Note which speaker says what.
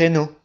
Speaker 1: traîneau